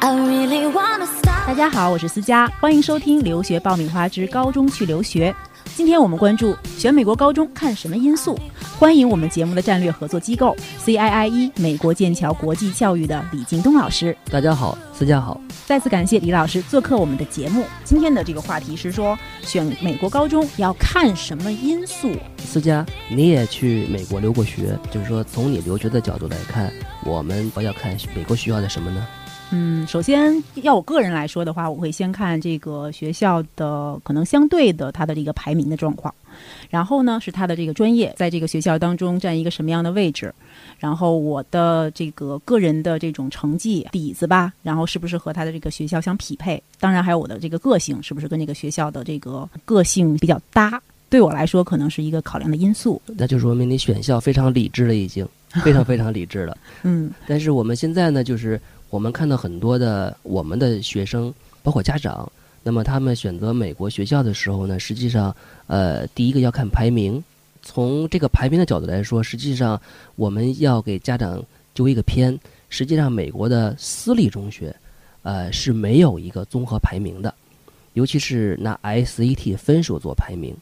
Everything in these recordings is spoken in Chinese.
大家好，我是思佳，欢迎收听《留学爆米花之高中去留学》。今天我们关注选美国高中看什么因素？欢迎我们节目的战略合作机构 CIIE 美国剑桥国际教育的李京东老师。大家好，思佳好。再次感谢李老师做客我们的节目。今天的这个话题是说，选美国高中要看什么因素？思佳，你也去美国留过学，就是说从你留学的角度来看，我们要看美国学校的什么呢？嗯，首先要我个人来说的话，我会先看这个学校的可能相对的它的这个排名的状况，然后呢是它的这个专业在这个学校当中占一个什么样的位置，然后我的这个个人的这种成绩底子吧，然后是不是和他的这个学校相匹配，当然还有我的这个个性是不是跟这个学校的这个个性比较搭，对我来说可能是一个考量的因素。那就说明你选校非常理智了，已经非常非常理智了。嗯，但是我们现在呢，就是我们看到很多的我们的学生，包括家长，那么他们选择美国学校的时候呢，实际上，呃，第一个要看排名。从这个排名的角度来说，实际上我们要给家长揪一个偏。实际上，美国的私立中学，呃，是没有一个综合排名的，尤其是拿 SAT 分数做排名。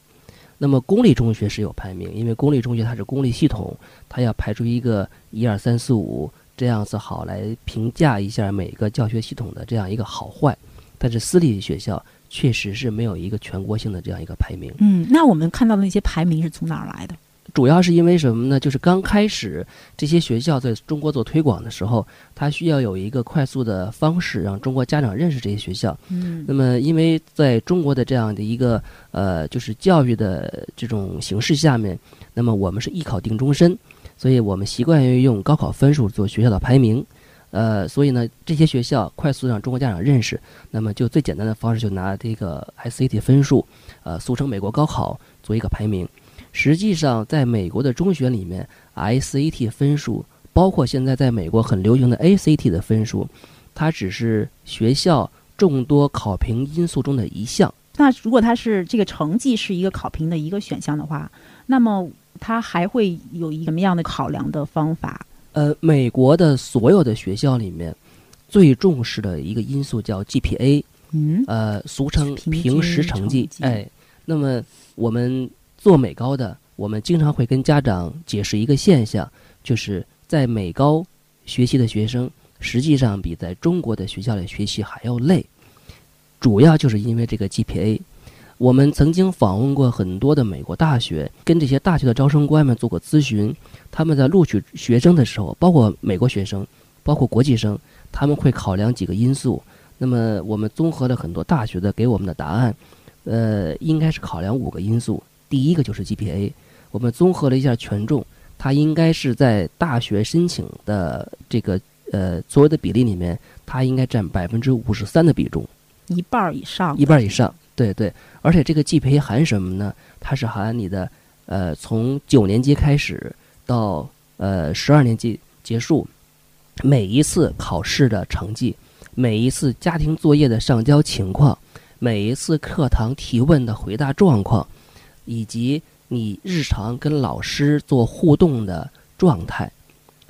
那么公立中学是有排名，因为公立中学它是公立系统，它要排出一个一二三四五这样子好来评价一下每个教学系统的这样一个好坏。但是私立学校确实是没有一个全国性的这样一个排名。嗯，那我们看到的那些排名是从哪儿来的？主要是因为什么呢？就是刚开始这些学校在中国做推广的时候，它需要有一个快速的方式让中国家长认识这些学校。嗯那么，因为在中国的这样的一个呃，就是教育的这种形式下面，那么我们是艺考定终身，所以我们习惯于用高考分数做学校的排名。呃，所以呢，这些学校快速让中国家长认识，那么就最简单的方式就拿这个 SAT 分数，呃，俗称美国高考做一个排名。实际上，在美国的中学里面，SAT 分数，包括现在在美国很流行的 ACT 的分数，它只是学校众多考评因素中的一项。那如果它是这个成绩是一个考评的一个选项的话，那么它还会有一什么样的考量的方法？呃，美国的所有的学校里面，最重视的一个因素叫 GPA，嗯呃，俗称平时成绩。成绩哎，那么我们做美高的，我们经常会跟家长解释一个现象，就是在美高学习的学生，实际上比在中国的学校里学习还要累，主要就是因为这个 GPA。我们曾经访问过很多的美国大学，跟这些大学的招生官们做过咨询。他们在录取学生的时候，包括美国学生，包括国际生，他们会考量几个因素。那么我们综合了很多大学的给我们的答案，呃，应该是考量五个因素。第一个就是 GPA，我们综合了一下权重，它应该是在大学申请的这个呃所有的比例里面，它应该占百分之五十三的比重。一半儿以上，一半儿以上，对对，而且这个 GPA 含什么呢？它是含你的呃，从九年级开始到呃十二年级结束，每一次考试的成绩，每一次家庭作业的上交情况，每一次课堂提问的回答状况，以及你日常跟老师做互动的状态。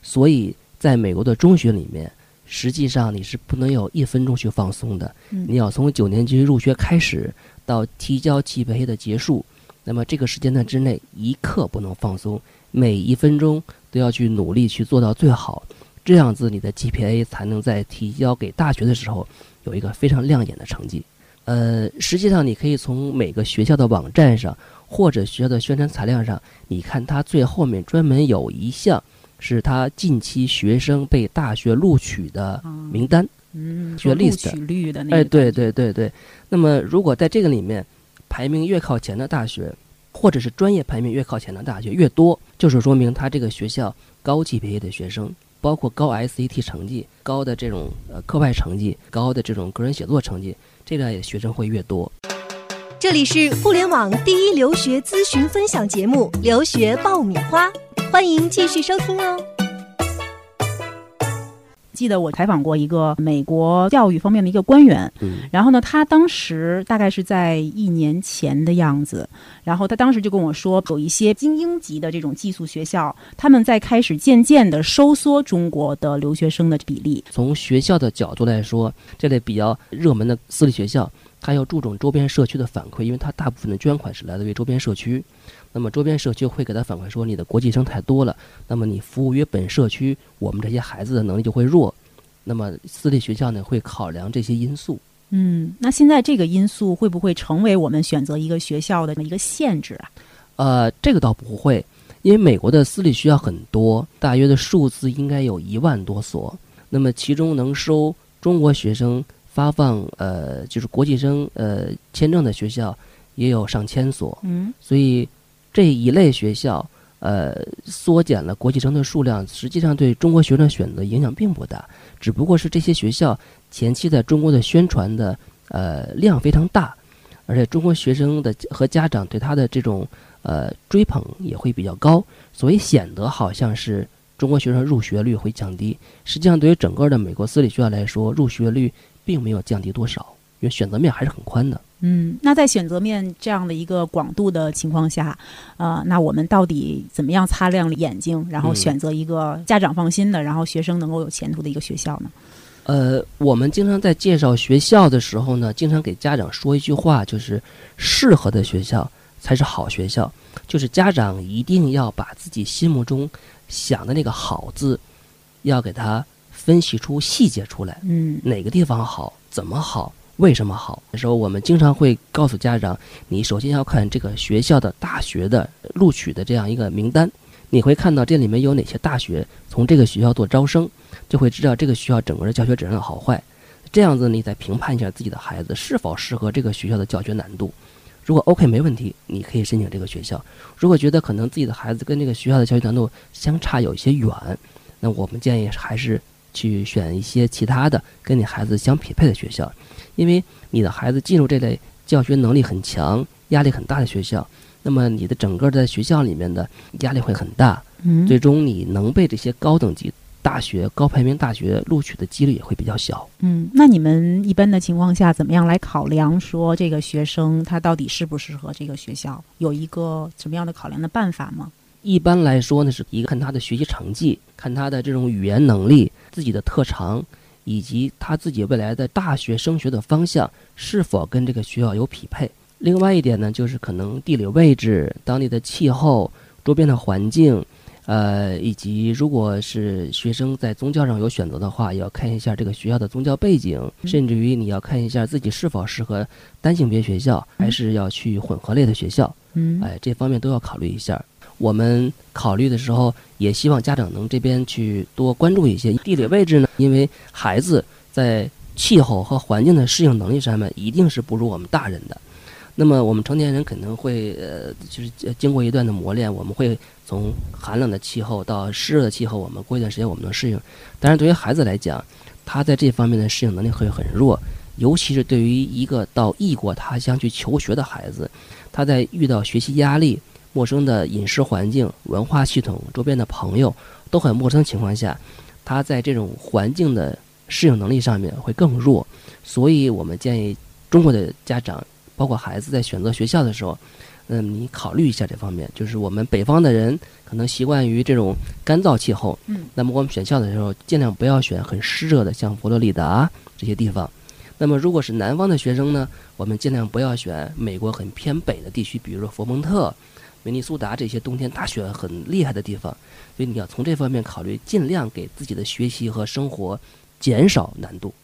所以，在美国的中学里面，实际上你是不能有一分钟去放松的。嗯你要从九年级入学开始到提交 GPA 的结束，那么这个时间段之内一刻不能放松，每一分钟都要去努力去做到最好，这样子你的 GPA 才能在提交给大学的时候有一个非常亮眼的成绩。呃，实际上你可以从每个学校的网站上或者学校的宣传材料上，你看它最后面专门有一项是他近期学生被大学录取的名单。嗯，学说录 list 取率的那个，哎，对，对对对。那么，如果在这个里面排名越靠前的大学，或者是专业排名越靠前的大学越多，就是说明他这个学校高级别的学生，包括高 SAT 成绩、高的这种呃课外成绩、高的这种个人写作成绩，这类学生会越多。这里是互联网第一留学咨询分享节目《留学爆米花》，欢迎继续收听哦。记得我采访过一个美国教育方面的一个官员，嗯然后呢，他当时大概是在一年前的样子，然后他当时就跟我说，有一些精英级的这种寄宿学校，他们在开始渐渐的收缩中国的留学生的比例。从学校的角度来说，这类比较热门的私立学校，它要注重周边社区的反馈，因为它大部分的捐款是来自于周边社区。那么周边社区会给他反馈说，你的国际生太多了，那么你服务于本社区，我们这些孩子的能力就会弱。那么私立学校呢，会考量这些因素。嗯，那现在这个因素会不会成为我们选择一个学校的一个限制啊？呃，这个倒不会，因为美国的私立学校很多，大约的数字应该有一万多所。那么其中能收中国学生发放呃就是国际生呃签证的学校也有上千所，嗯所以这一类学校呃缩减了国际生的数量，实际上对中国学生选择影响并不大，只不过是这些学校前期在中国的宣传的呃量非常大，而且中国学生的和家长对他的这种呃追捧也会比较高，所以显得好像是中国学生入学率会降低。实际上，对于整个的美国私立学校来说，入学率并没有降低多少，因为选择面还是很宽的。嗯，那在选择面这样的一个广度的情况下，呃，那我们到底怎么样擦亮眼睛，然后嗯选择一个家长放心的，然后学生能够有前途的一个学校呢？呃，我们经常在介绍学校的时候呢，经常给家长说一句话，就是适合的学校才是好学校。就是家长一定要把自己心目中想的那个好字，要给他分析出细节出来，嗯哪个地方好，怎么好，为什么好。那时候我们经常会告诉家长，你首先要看这个学校的大学的录取的这样一个名单，你会看到这里面有哪些大学从这个学校做招生，就会知道这个学校整个的教学质量好坏。这样子你再评判一下自己的孩子是否适合这个学校的教学难度。如果 OK 没问题，你可以申请这个学校。如果觉得可能自己的孩子跟这个学校的教学难度相差有一些远，那我们建议还是去选一些其他的跟你孩子相匹配的学校，因为你的孩子进入这类教学能力很强、压力很大的学校，那么你的整个在学校里面的压力会很大，嗯最终你能被这些高等级大学、高排名大学录取的几率也会比较小。嗯，那你们一般的情况下，怎么样来考量说这个学生他到底适不适合这个学校？有一个什么样的考量的办法吗？一般来说呢，是一个看他的学习成绩，看他的这种语言能力、自己的特长，以及他自己未来的大学升学的方向是否跟这个学校有匹配。另外一点呢，就是可能地理位置、当地的气候、周边的环境，呃，以及如果是学生在宗教上有选择的话，也要看一下这个学校的宗教背景，甚至于你要看一下自己是否适合单性别学校，还是要去混合类的学校。嗯，哎，这方面都要考虑一下。我们考虑的时候，也希望家长能这边去多关注一些地理位置呢，因为孩子在气候和环境的适应能力上面一定是不如我们大人的。那么我们成年人可能会呃，就是经过一段的磨练，我们会从寒冷的气候到湿热的气候，我们过一段时间我们能适应。但是对于孩子来讲，他在这方面的适应能力会很弱，尤其是对于一个到异国他乡去求学的孩子，他在遇到学习压力、陌生的饮食环境、文化系统、周边的朋友都很陌生情况下，他在这种环境的适应能力上面会更弱。所以我们建议中国的家长，包括孩子在选择学校的时候，嗯，你考虑一下这方面。就是我们北方的人可能习惯于这种干燥气候，嗯，那么我们选校的时候尽量不要选很湿热的，像佛罗里达这些地方。那么如果是南方的学生呢，我们尽量不要选美国很偏北的地区，比如说佛蒙特、明尼苏达这些冬天大雪很厉害的地方。所以你要从这方面考虑，尽量给自己的学习和生活减少难度。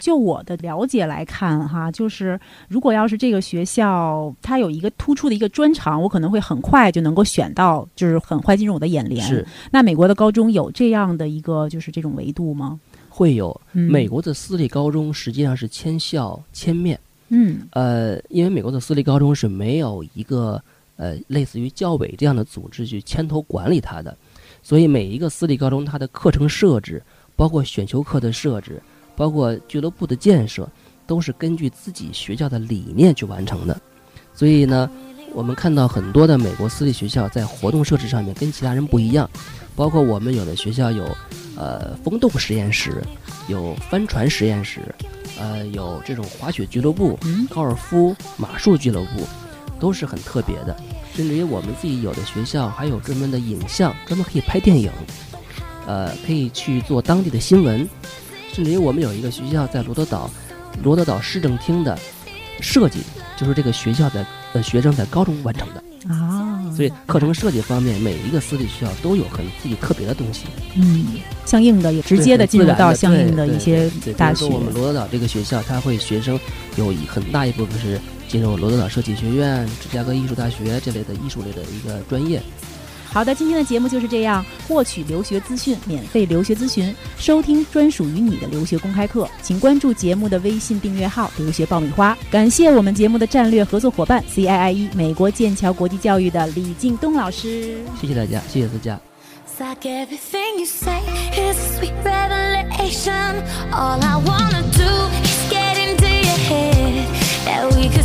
就我的了解来看，哈，就是如果要是这个学校它有一个突出的一个专长，我可能会很快就能够选到，就是很快进入我的眼帘。是那美国的高中有这样的一个就是这种维度吗？会有嗯美国的私立高中实际上是千校千面。嗯呃，因为美国的私立高中是没有一个呃类似于教委这样的组织去牵头管理它的，所以每一个私立高中它的课程设置，包括选修课的设置，包括俱乐部的建设，都是根据自己学校的理念去完成的。所以呢，我们看到很多的美国私立学校在活动设置上面跟其他人不一样，包括我们有的学校有，呃，风洞实验室，有帆船实验室，呃，有这种滑雪俱乐部、嗯高尔夫、马术俱乐部，都是很特别的。甚至于我们自己有的学校还有专门的影像，专门可以拍电影，呃，可以去做当地的新闻。甚至于我们有一个学校在罗德岛，罗德岛市政厅的设计，就是这个学校的呃学生在高中完成的。啊，所以课程设计方面，每一个私立学校都有很自己特别的东西，嗯，相应的也直接的进入到相应的一些大学。我们罗德岛这个学校，它会学生有一很大一部分是进入罗德岛设计学院、芝加哥艺术大学这类的艺术类的一个专业。好的，今天的节目就是这样。获取留学资讯，免费留学咨询，收听专属于你的留学公开课，请关注节目的微信订阅号“留学爆米花”。感谢我们节目的战略合作伙伴 CIIE 美国剑桥国际教育的李敬东老师。谢谢大家，谢谢思佳。It's like everything you say is a sweet revelation. All I wanna do is get into your head. That we could